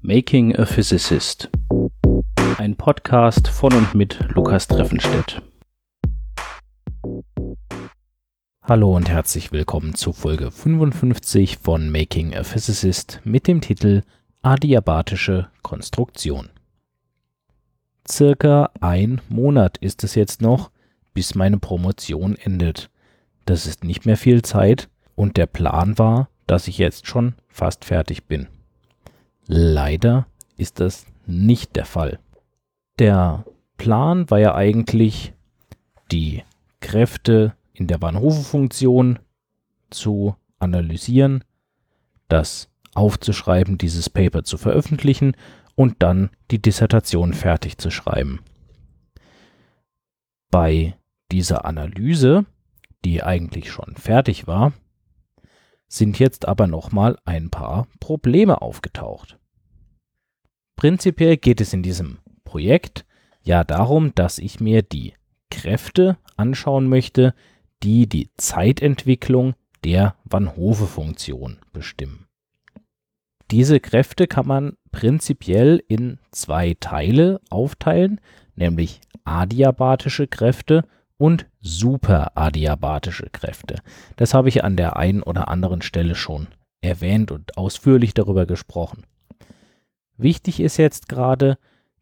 Making a Physicist. Ein Podcast von und mit Lukas Treffenstedt. Hallo und herzlich willkommen zu Folge 55 von Making a Physicist mit dem Titel Adiabatische Konstruktion. Circa ein Monat ist es jetzt noch, bis meine Promotion endet. Das ist nicht mehr viel Zeit und der Plan war, dass ich jetzt schon fast fertig bin. Leider ist das nicht der Fall. Der Plan war ja eigentlich, die Kräfte in der Van Hofe-Funktion zu analysieren, das aufzuschreiben, dieses Paper zu veröffentlichen und dann die Dissertation fertig zu schreiben. Bei dieser Analyse, die eigentlich schon fertig war, sind jetzt aber nochmal ein paar Probleme aufgetaucht. Prinzipiell geht es in diesem Projekt ja darum, dass ich mir die Kräfte anschauen möchte, die die Zeitentwicklung der Van Hove-Funktion bestimmen. Diese Kräfte kann man prinzipiell in zwei Teile aufteilen, nämlich adiabatische Kräfte und superadiabatische Kräfte. Das habe ich an der einen oder anderen Stelle schon erwähnt und ausführlich darüber gesprochen. Wichtig ist jetzt gerade,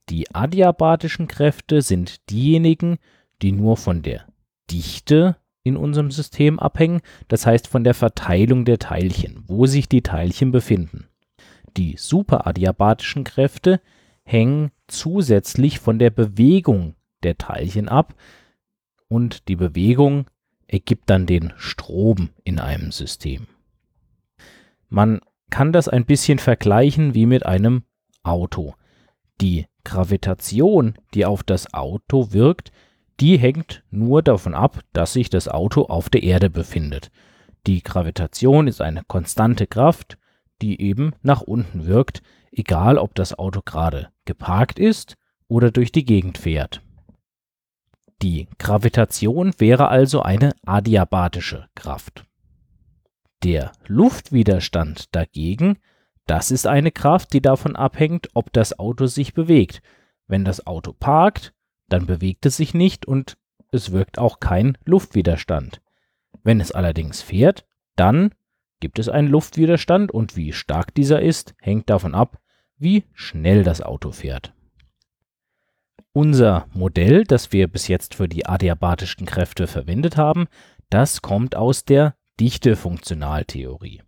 die adiabatischen Kräfte sind diejenigen, die nur von der Dichte in unserem System abhängen, das heißt von der Verteilung der Teilchen, wo sich die Teilchen befinden. Die superadiabatischen Kräfte hängen zusätzlich von der Bewegung der Teilchen ab und die Bewegung ergibt dann den Strom in einem System. Man kann das ein bisschen vergleichen wie mit einem Auto. Die Gravitation, die auf das Auto wirkt, die hängt nur davon ab, dass sich das Auto auf der Erde befindet. Die Gravitation ist eine konstante Kraft, die eben nach unten wirkt, egal ob das Auto gerade geparkt ist oder durch die Gegend fährt. Die Gravitation wäre also eine adiabatische Kraft. Der Luftwiderstand dagegen, das ist eine Kraft, die davon abhängt, ob das Auto sich bewegt. Wenn das Auto parkt, dann bewegt es sich nicht und es wirkt auch kein Luftwiderstand. Wenn es allerdings fährt, dann gibt es einen Luftwiderstand und wie stark dieser ist, hängt davon ab, wie schnell das Auto fährt. Unser Modell, das wir bis jetzt für die adiabatischen Kräfte verwendet haben, das kommt aus der Dichtefunktionaltheorie.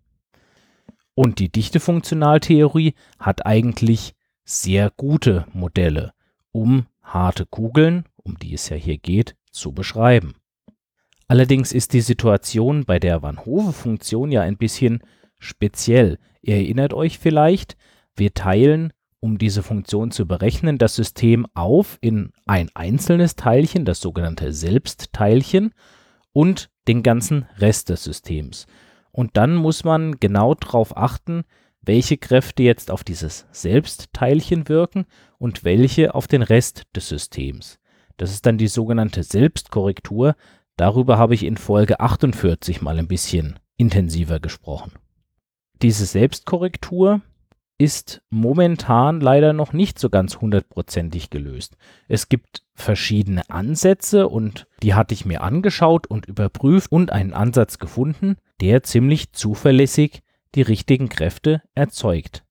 Und die Dichtefunktionaltheorie hat eigentlich sehr gute Modelle, um harte Kugeln, um die es ja hier geht, zu beschreiben. Allerdings ist die Situation bei der Van Hove-Funktion ja ein bisschen speziell. Ihr erinnert euch vielleicht, wir teilen, um diese Funktion zu berechnen, das System auf in ein einzelnes Teilchen, das sogenannte Selbstteilchen, und den ganzen Rest des Systems. Und dann muss man genau darauf achten, welche Kräfte jetzt auf dieses Selbstteilchen wirken und welche auf den Rest des Systems. Das ist dann die sogenannte Selbstkorrektur. Darüber habe ich in Folge 48 mal ein bisschen intensiver gesprochen. Diese Selbstkorrektur ist momentan leider noch nicht so ganz hundertprozentig gelöst. Es gibt verschiedene Ansätze und die hatte ich mir angeschaut und überprüft und einen Ansatz gefunden, der ziemlich zuverlässig die richtigen Kräfte erzeugt.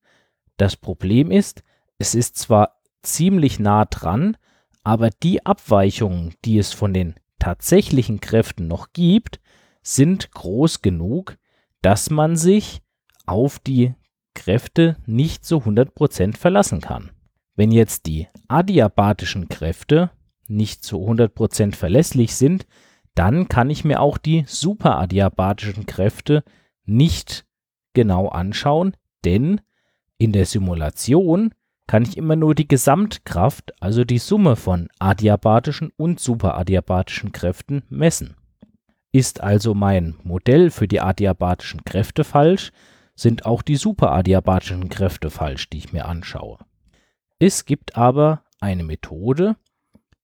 Das Problem ist, es ist zwar ziemlich nah dran, aber die Abweichungen, die es von den tatsächlichen Kräften noch gibt, sind groß genug, dass man sich auf die Kräfte nicht zu 100% verlassen kann. Wenn jetzt die adiabatischen Kräfte nicht zu 100% verlässlich sind, dann kann ich mir auch die superadiabatischen Kräfte nicht genau anschauen, denn in der Simulation kann ich immer nur die Gesamtkraft, also die Summe von adiabatischen und superadiabatischen Kräften messen. Ist also mein Modell für die adiabatischen Kräfte falsch, sind auch die superadiabatischen Kräfte falsch, die ich mir anschaue. Es gibt aber eine Methode,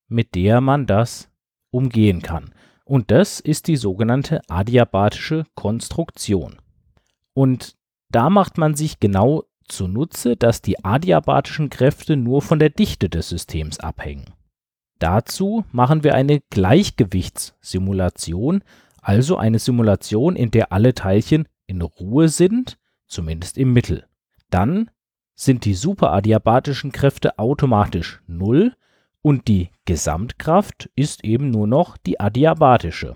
mit der man das umgehen kann. Und das ist die sogenannte adiabatische Konstruktion. Und da macht man sich genau zunutze, dass die adiabatischen Kräfte nur von der Dichte des Systems abhängen. Dazu machen wir eine Gleichgewichtssimulation, also eine Simulation, in der alle Teilchen in Ruhe sind, zumindest im Mittel. Dann sind die superadiabatischen Kräfte automatisch null und die Gesamtkraft ist eben nur noch die adiabatische.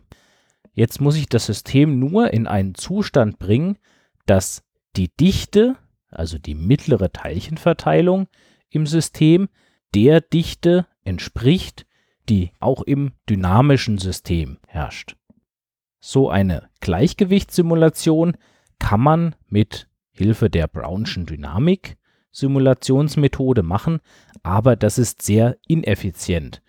Jetzt muss ich das System nur in einen Zustand bringen, dass die Dichte, also die mittlere Teilchenverteilung im System, der Dichte entspricht, die auch im dynamischen System herrscht. So eine Gleichgewichtssimulation kann man mit Hilfe der Brownschen Dynamik Simulationsmethode machen, aber das ist sehr ineffizient.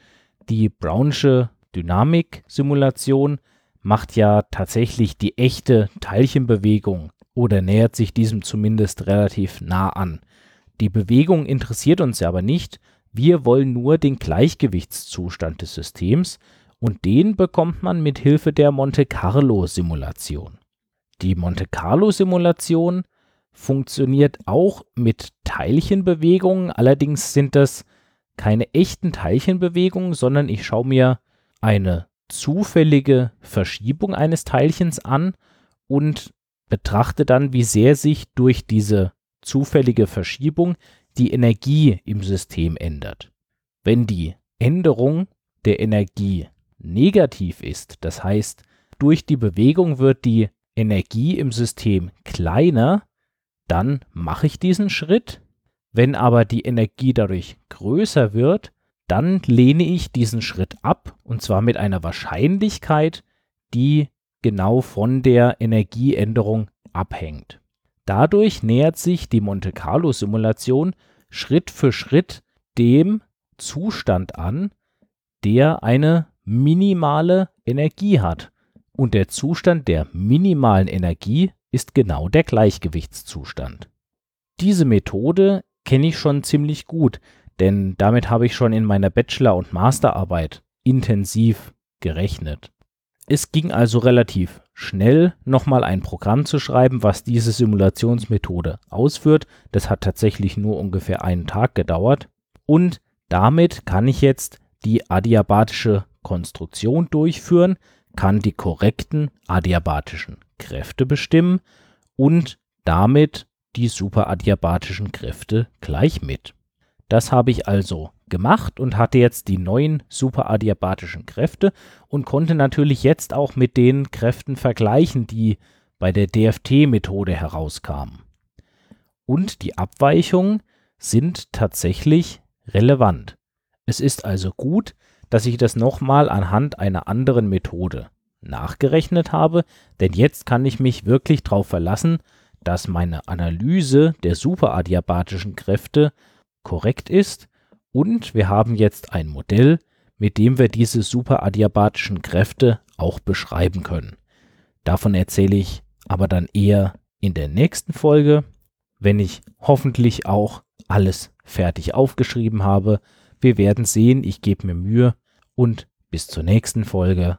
Die Brownsche Dynamik-Simulation macht ja tatsächlich die echte Teilchenbewegung oder nähert sich diesem zumindest relativ nah an. Die Bewegung interessiert uns aber nicht, wir wollen nur den Gleichgewichtszustand des Systems und den bekommt man mit Hilfe der Monte Carlo Simulation. Die Monte Carlo Simulation funktioniert auch mit Teilchenbewegungen, allerdings sind das keine echten Teilchenbewegungen, sondern ich schaue mir eine zufällige Verschiebung eines Teilchens an und betrachte dann, wie sehr sich durch diese zufällige Verschiebung die Energie im System ändert. Wenn die Änderung der Energie negativ ist, das heißt, durch die Bewegung wird die Energie im System kleiner, dann mache ich diesen Schritt. Wenn aber die Energie dadurch größer wird, dann lehne ich diesen Schritt ab und zwar mit einer Wahrscheinlichkeit, die genau von der Energieänderung abhängt. Dadurch nähert sich die Monte Carlo Simulation Schritt für Schritt dem Zustand an, der eine minimale Energie hat. Und der Zustand der minimalen Energie ist genau der Gleichgewichtszustand. Diese Methode kenne ich schon ziemlich gut, denn damit habe ich schon in meiner Bachelor- und Masterarbeit intensiv gerechnet. Es ging also relativ schnell, nochmal ein Programm zu schreiben, was diese Simulationsmethode ausführt. Das hat tatsächlich nur ungefähr einen Tag gedauert. Und damit kann ich jetzt die adiabatische Konstruktion durchführen, kann die korrekten adiabatischen Kräfte bestimmen und damit die superadiabatischen Kräfte gleich mit. Das habe ich also gemacht und hatte jetzt die neuen superadiabatischen Kräfte und konnte natürlich jetzt auch mit den Kräften vergleichen, die bei der DFT-Methode herauskamen. Und die Abweichungen sind tatsächlich relevant. Es ist also gut, dass ich das nochmal anhand einer anderen Methode nachgerechnet habe, denn jetzt kann ich mich wirklich darauf verlassen, dass meine Analyse der superadiabatischen Kräfte korrekt ist und wir haben jetzt ein Modell, mit dem wir diese superadiabatischen Kräfte auch beschreiben können. Davon erzähle ich aber dann eher in der nächsten Folge, wenn ich hoffentlich auch alles fertig aufgeschrieben habe. Wir werden sehen, ich gebe mir Mühe und bis zur nächsten Folge.